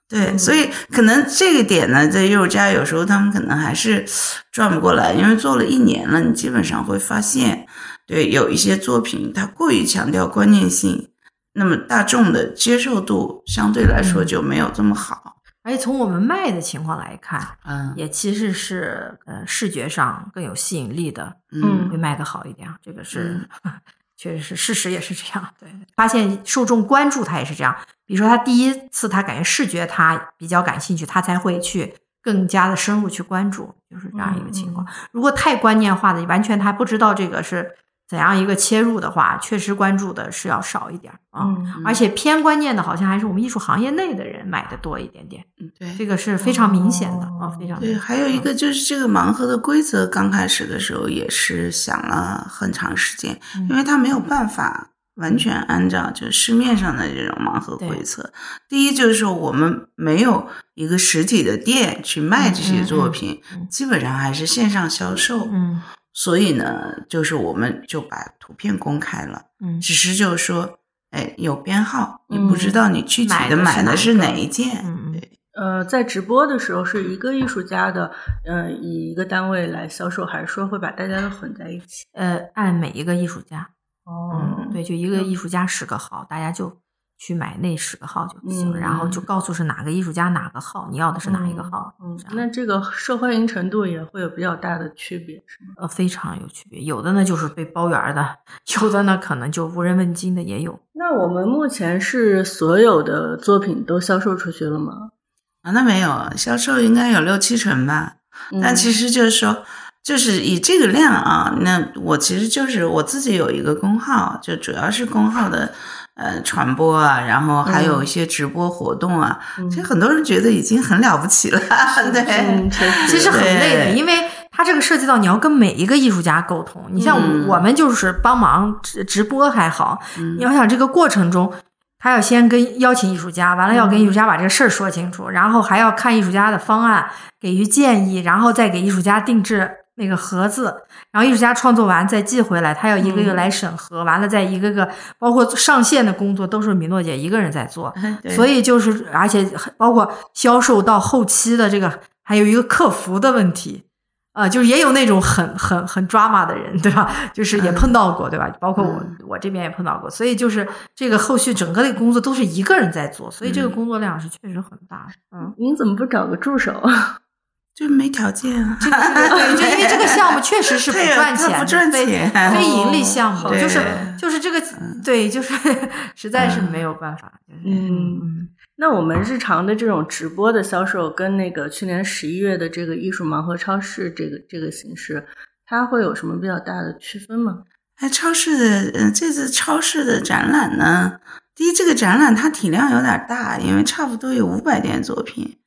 Speaker 2: 对，所以可能这个点呢，在艺术家有时候他们可能还是转不过来，因为做了一年了，你基本上会发现，对，有一些作品它过于强调观念性，那么大众的接受度相对来说就没有这么好。
Speaker 3: 而且从我们卖的情况来看，
Speaker 2: 嗯
Speaker 3: 也其实是呃视觉上更有吸引力的，
Speaker 2: 嗯
Speaker 3: 会卖得好一点。这个是、[LAUGHS] 确实是事实，也是这样。对，发现受众关注他也是这样。比如说他第一次他感觉视觉他比较感兴趣，他才会去更加的深入去关注，就是这样一个情况。如果太观念化的，完全他不知道这个是怎样一个切入的话，确实关注的是要少一点啊。
Speaker 1: 嗯
Speaker 3: 而且偏观念的，好像还是我们艺术行业内的人买的多一点点，
Speaker 2: 嗯，对。
Speaker 3: 这个是非常明显的啊，非常对
Speaker 2: 还有一个就是这个盲盒的规则，刚开始的时候也是想了很长时间，
Speaker 3: 嗯
Speaker 2: 因为它没有办法完全按照就市面上的这种盲盒规则。第一就是说我们没有一个实体的店去卖这些作品，
Speaker 3: 嗯嗯嗯
Speaker 2: 基本上还是线上销售。
Speaker 3: 嗯
Speaker 2: 所以呢，就是我们就把图片公开了，
Speaker 3: 嗯。
Speaker 2: 只是就是说，哎，有编号，你
Speaker 1: 嗯
Speaker 2: 不知道你具体
Speaker 3: 的
Speaker 2: 买的是
Speaker 3: 哪
Speaker 2: 一件。
Speaker 3: 嗯嗯
Speaker 2: 对，
Speaker 1: 呃，在直播的时候是一个艺术家的，呃，以一个单位来销售，还是说会把大家都混在一起？
Speaker 3: 呃，按每一个艺术家，
Speaker 1: 哦。
Speaker 3: 嗯，对，就一个艺术家十个号，大家就去买那十个号就行，
Speaker 1: 嗯
Speaker 3: 然后就告诉是哪个艺术家哪个号，你要的是哪一个号，
Speaker 1: 嗯
Speaker 3: 这，
Speaker 1: 那这个受欢迎程度也会有比较大的区别，是吗？
Speaker 3: 呃非常有区别。有的呢就是被包圆儿的，有的呢可能就无人问津的也有。
Speaker 1: 那我们目前是所有的作品都销售出去了吗？
Speaker 2: 啊，那没有，销售应该有六七成吧。但其
Speaker 1: 实，
Speaker 2: 实就是说，就是以这个量啊，那我其实就是我自己有一个工号，就主要是工号的呃传播啊，然后还有一些直播活动啊。
Speaker 1: 嗯。
Speaker 2: 其实很多人觉得已经很了不起了，[LAUGHS] 对，
Speaker 3: 其实很累的，因为它这个涉及到你要跟每一个艺术家沟通。你像
Speaker 2: 嗯。
Speaker 3: 我们就是帮忙直直播还好，
Speaker 2: 嗯。
Speaker 3: 你要想这个过程中，他要先跟邀请艺术家，完了要跟艺术家把这个事儿说清楚，然后还要看艺术家的方案，给予建议，然后再给艺术家定制那个盒子，然后艺术家创作完再寄回来，他要一个一个来审核，完了再一个个包括上线的工作都是米诺姐一个人在做，
Speaker 2: 对
Speaker 3: 所以就是，而且包括销售到后期的这个，还有一个客服的问题，呃，就是也有那种很很很 drama 的人，对吧？就是也碰到过，对吧？包括我、
Speaker 2: 嗯
Speaker 3: 我这边也碰到过，所以就是这个后续整个的工作都是一个人在做，所以这个
Speaker 2: 嗯
Speaker 3: 工作量是确实很大的。嗯，
Speaker 1: 您怎么不找个助手？
Speaker 2: 就没条件啊。
Speaker 3: 对，就因为这个项目确实是不 [LAUGHS] 赚钱
Speaker 2: 不赚
Speaker 3: 非
Speaker 2: 钱
Speaker 3: 非盈利项目，
Speaker 2: 对
Speaker 3: 就是就是这个对，就是 [LAUGHS] 实在是没有办法。
Speaker 1: 嗯
Speaker 3: 嗯。
Speaker 1: 那我们日常的这种直播的销售，跟那个去年十一月的这个艺术盲盒超市这个这个形式，它会有什么比较大的区分吗？
Speaker 2: 哎，超市的，嗯，这次超市的展览呢，第一，这个展览它体量有点大，因为差不多有五百件作品，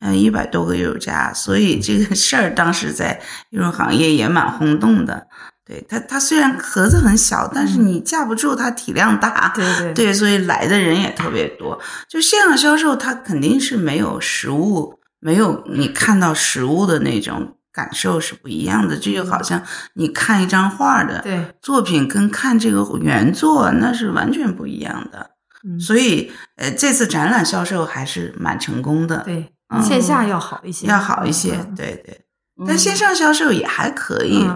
Speaker 2: 呃，一百多个艺术家，所以这个事儿当时在艺术行业也蛮轰动的。对它，它虽然盒子很小，但是你架不住它体量大，
Speaker 3: 对对
Speaker 2: 对，所以来的人也特别 [LAUGHS] 多。就线上销售，它肯定是没有实物，没有你看到实物的那种感受是不一样的。这就好像你看一张画的
Speaker 3: 对，
Speaker 2: 作品，跟看这个原作那是完全不一样的。
Speaker 3: 嗯
Speaker 2: 所以，呃，这次展览销售还是蛮成功的，
Speaker 3: 对，
Speaker 2: 嗯
Speaker 3: 线下要好一些，
Speaker 2: 要好一些。
Speaker 3: 嗯
Speaker 2: 对对，但线上销售也还可以。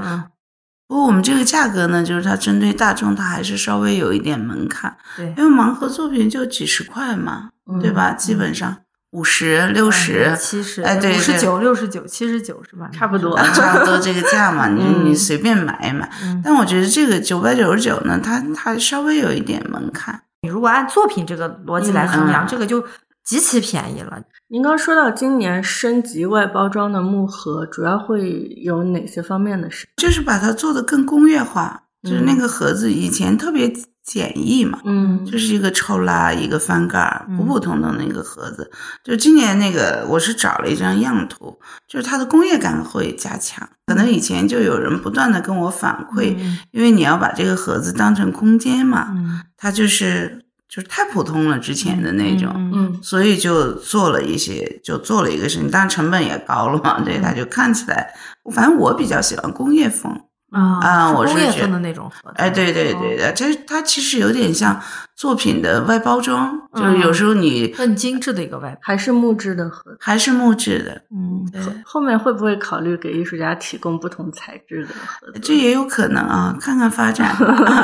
Speaker 2: 不过我们这个价格呢，就是它针对大众，它还是稍微有一点门槛，
Speaker 3: 对，
Speaker 2: 因为盲盒作品就几十块嘛，
Speaker 1: 嗯
Speaker 2: 对吧？基本上五十、六十，
Speaker 3: 七十，
Speaker 2: 哎对对
Speaker 3: 五十九、六十九、七十九是吧？
Speaker 1: 差不多
Speaker 2: 啊差不多这个价嘛，[LAUGHS] 你
Speaker 1: 嗯
Speaker 2: 你随便买一买。
Speaker 3: 嗯
Speaker 2: 但我觉得这个九百九十九呢，它它稍微有一点门槛。
Speaker 3: 你如果按作品这个逻辑来衡量，
Speaker 2: 嗯
Speaker 3: 这个就极其便宜了。
Speaker 1: 您刚说到今年升级外包装的木盒，主要会有哪些方面的事？
Speaker 2: 就是把它做的更工业化，就是
Speaker 3: 嗯
Speaker 2: 那个盒子以前特别简易嘛，
Speaker 1: 嗯
Speaker 2: 就是一个抽拉，一个翻盖，普普通通的一个盒子。就今年那个，我是找了一张样图，就是它的工业感会加强。可能以前就有人不断的跟我反馈，
Speaker 3: 嗯
Speaker 2: 因为你要把这个盒子当成空间嘛，
Speaker 3: 嗯
Speaker 2: 它就是就是太普通了，之前的那种。
Speaker 3: 嗯
Speaker 1: 嗯
Speaker 2: 所以就做了一些，就做了一个事情，当然成本也高了嘛，对，它就看起来，反正我比较喜欢工业风，
Speaker 3: 啊
Speaker 2: 啊我是觉
Speaker 3: 工业风的那种
Speaker 2: 哎，对对对的，这它其实有点像作品的外包装，就是有时候你
Speaker 3: 很精致的一个外包。
Speaker 1: 还是木质的盒子。
Speaker 2: 还是木质的，
Speaker 3: 嗯，
Speaker 2: 对，
Speaker 1: 后面会不会考虑给艺术家提供不同材质的盒子？
Speaker 2: 这也有可能啊，看看发展，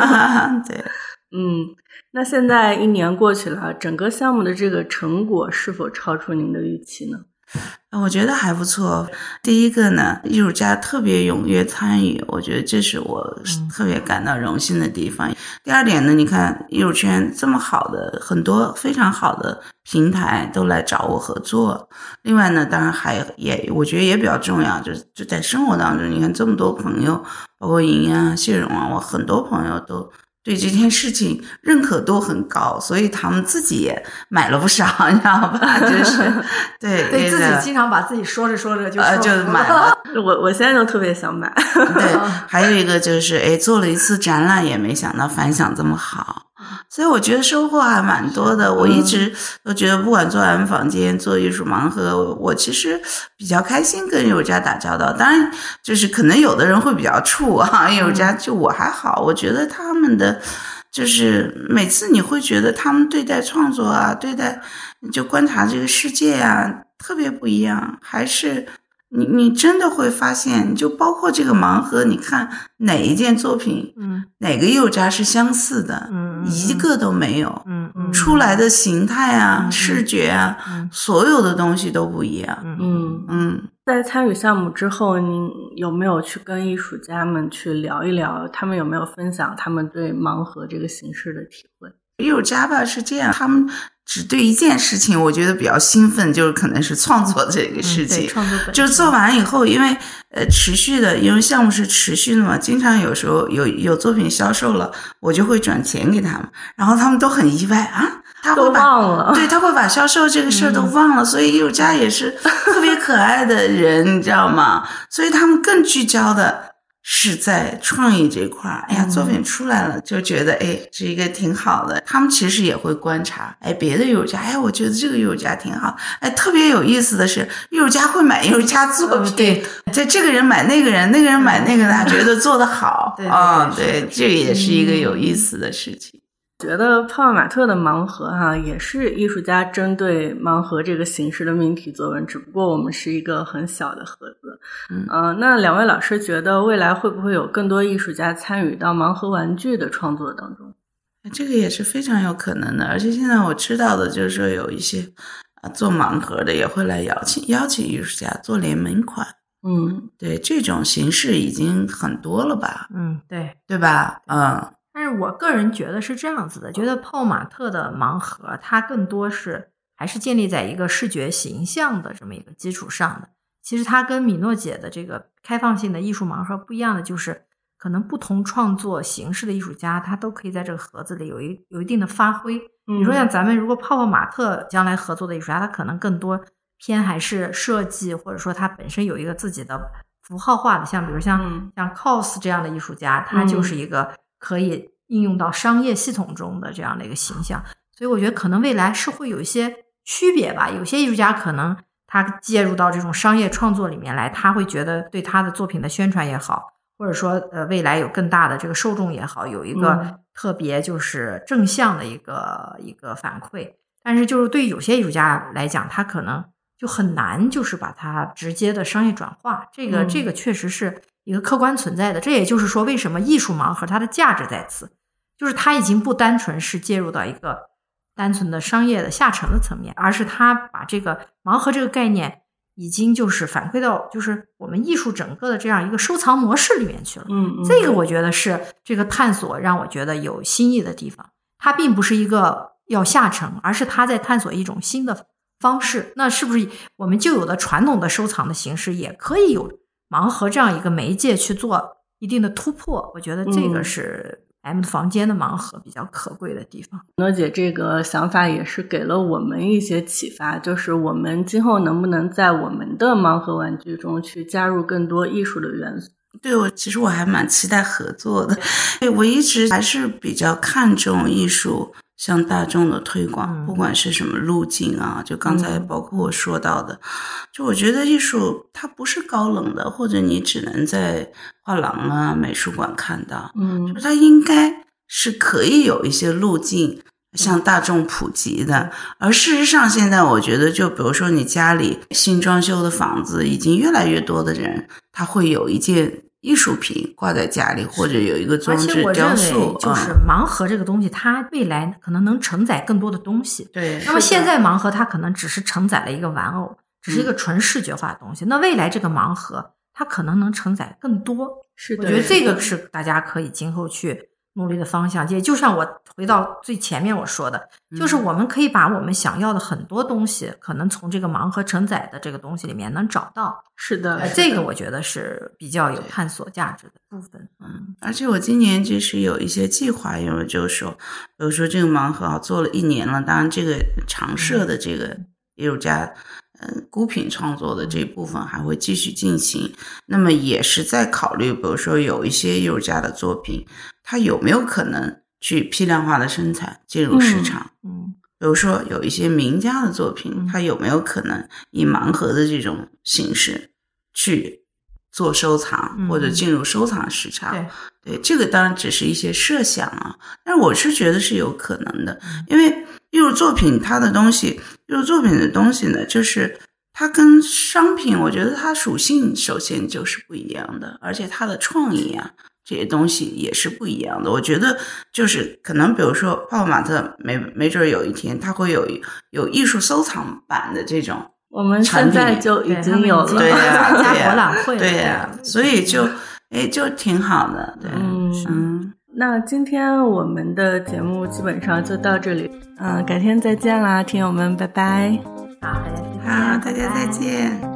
Speaker 2: [LAUGHS] 对。
Speaker 1: 嗯，那现在一年过去了，整个项目的这个成果是否超出您的预期呢？
Speaker 2: 我觉得还不错。第一个呢，艺术家特别踊跃参与，我觉得这是我特别感到荣幸的地方。第二点呢，你看艺术圈这么好的很多非常好的平台都来找我合作。另外呢，当然还也我觉得也比较重要，就是就在生活当中，你看这么多朋友，包括莹啊、谢荣啊，我很多朋友都。对这件事情认可度很高，所以他们自己也买了不少，[LAUGHS] 你知道吧？就是 [LAUGHS] 对
Speaker 3: 对自己经常把自己说着说着就
Speaker 2: 呃就
Speaker 3: 说
Speaker 2: 买了。[LAUGHS]
Speaker 1: 我我现在都特别想买。
Speaker 2: 对，还有一个就是，哎，做了一次展览，也没想到反响这么好，所以我觉得收获还蛮多的。我一直都觉得，不管做 M 房间、做艺术盲盒，我其实比较开心跟艺术家打交道。当然，就是可能有的人会比较怵啊，艺术家就我还好，我觉得他们的。就是每次你会觉得他们对待创作啊，对待就观察这个世界啊，特别不一样，还是你你真的会发现，就包括这个盲盒，你看哪一件作品，
Speaker 3: 嗯
Speaker 2: 哪个艺术家是相似的，
Speaker 3: 嗯嗯
Speaker 2: 一个都没有，
Speaker 3: 嗯嗯
Speaker 2: 出来的形态啊、
Speaker 3: 嗯
Speaker 2: 视觉啊，
Speaker 3: 嗯
Speaker 2: 所有的东西都不一样。
Speaker 3: 嗯
Speaker 1: 嗯，
Speaker 2: 嗯，
Speaker 1: 在参与项目之后，您有没有去跟艺术家们去聊一聊？他们有没有分享他们对盲盒这个形式的体会？
Speaker 2: 艺术家吧是这样，他们只对一件事情，我觉得比较兴奋，就是可能是创作这个事情。
Speaker 3: 创作本
Speaker 2: 就是做完以后，因为呃持续的，因为项目是持续的嘛，经常有时候有有作品销售了，我就会转钱给他们，然后他们都很意外啊，他会把
Speaker 1: 忘了。
Speaker 2: 对他会把销售这个事儿都忘了，所以艺术家也是特别可爱的人，你知道吗？所以他们更聚焦的是在创意这块儿。哎呀，作品出来了，就觉得哎是一个挺好的。他们其实也会观察，哎，别的艺术家，哎，我觉得这个艺术家挺好。哎，特别有意思的是，艺术家会买艺术家作品，
Speaker 3: 对
Speaker 2: 这这个人买那个人，那个人买那个人，他觉得做得好 [LAUGHS] 啊，
Speaker 3: 对，
Speaker 2: 这个也是一个有意思的事情。
Speaker 1: 觉得泡泡玛特的盲盒哈、也是艺术家针对盲盒这个形式的命题作文，只不过我们是一个很小的盒子。
Speaker 2: 嗯
Speaker 1: 呃那两位老师觉得未来会不会有更多艺术家参与到盲盒玩具的创作当中？
Speaker 2: 这个也是非常有可能的，而且现在我知道的就是说有一些啊做盲盒的也会来邀请邀请艺术家做联名款，
Speaker 1: 嗯
Speaker 2: 对这种形式已经很多了吧，
Speaker 3: 嗯对。
Speaker 2: 对吧？嗯
Speaker 3: 但是我个人觉得是这样子的，觉得泡玛特的盲盒它更多是还是建立在一个视觉形象的这么一个基础上的。其实它跟米诺姐的这个开放性的艺术盲盒不一样的，就是可能不同创作形式的艺术家，他都可以在这个盒子里有一有一定的发挥。
Speaker 1: 嗯
Speaker 3: 你说像咱们如果泡泡玛特将来合作的艺术家，他可能更多偏还是设计，或者说他本身有一个自己的符号化的，像比如像、
Speaker 1: 嗯
Speaker 3: 像 cos 这样的艺术家，他就是一个可以应用到商业系统中的这样的一个形象。所以我觉得可能未来是会有一些区别吧。有些艺术家可能他介入到这种商业创作里面来，他会觉得对他的作品的宣传也好，或者说呃未来有更大的这个受众也好，有一
Speaker 1: 嗯
Speaker 3: 个特别就是正向的一个一个反馈。但是就是对有些艺术家来讲，他可能就很难，就是把它直接的商业转化。这个、
Speaker 1: 嗯
Speaker 3: 这个确实是一个客观存在的。这也就是说，为什么艺术盲盒它的价值在此，就是它已经不单纯是介入到一个单纯的商业的下沉的层面，而是它把这个盲盒这个概念已经就是反馈到就是我们艺术整个的这样一个收藏模式里面去了。
Speaker 1: 嗯，嗯
Speaker 3: 这个我觉得是这个探索让我觉得有新意的地方。它并不是一个要下沉，而是它在探索一种新的方式。那是不是我们旧有的传统的收藏的形式也可以有盲盒这样一个媒介去做一定的突破？我觉得这个
Speaker 1: 嗯
Speaker 3: 是 M 房间的盲盒比较可贵的地方。
Speaker 1: 诺姐这个想法也是给了我们一些启发，就是我们今后能不能在我们的盲盒玩具中去加入更多艺术的元素？
Speaker 2: 对我，其实我还蛮期待合作的。对我一直还是比较看重艺术向大众的推广，不管是什么路径啊，就刚才包括我说到的，就我觉得艺术它不是高冷的，或者你只能在画廊啊、美术馆看到，
Speaker 1: 嗯，
Speaker 2: 它应该是可以有一些路径。向大众普及的，而事实上，现在我觉得，就比如说你家里新装修的房子，已经越来越多的人，他会有一件艺术品挂在家里，或者有一个装置雕塑。
Speaker 3: 就是盲盒这个东西，它未来可能能承载更多的东西。
Speaker 2: 对。
Speaker 3: 那么现在盲盒它可能只是承载了一个玩偶，只是一个纯视觉化的东西。那未来这个盲盒，它可能能承载更多。
Speaker 1: 是的。
Speaker 3: 我觉得这个是大家可以今后去。努力的方向，也就像我回到最前面我说的，就是我们可以把我们想要的很多东西，可能从这个盲盒承载的这个东西里面能找到。
Speaker 1: 是的，
Speaker 3: 这个我觉得是比较有探索价值的部分。
Speaker 2: 嗯，而且我今年其实有一些计划，因为就是说，比如说这个盲盒啊，做了一年了，当然这个常设的这个艺术家。嗯，孤品创作的这部分还会继续进行。那么也是在考虑，比如说有一些艺术家的作品，它有没有可能去批量化的生产进入市场？
Speaker 3: 嗯，
Speaker 2: 比如说有一些名家的作品，它有没有可能以盲盒的这种形式去做收藏，或者进入收藏市场？
Speaker 3: 对，
Speaker 2: 对，这个当然只是一些设想啊，但是我是觉得是有可能的，因为。艺术作品，它的东西，艺术作品的东西呢，就是它跟商品，我觉得它属性首先就是不一样的，而且它的创意啊，这些东西也是不一样的。我觉得就是可能，比如说泡泡玛特，没没准有一天它会有有艺术收藏版的这种，
Speaker 1: 我们现在就已经有了，
Speaker 2: 对呀，[LAUGHS]
Speaker 3: 对呀，
Speaker 2: 对呀，所以就哎，就挺好的，对，嗯。
Speaker 1: 那今天我们的节目基本上就到这里，嗯，改天再见啦，听友们，拜拜。
Speaker 3: 好，
Speaker 2: 好，大家再见。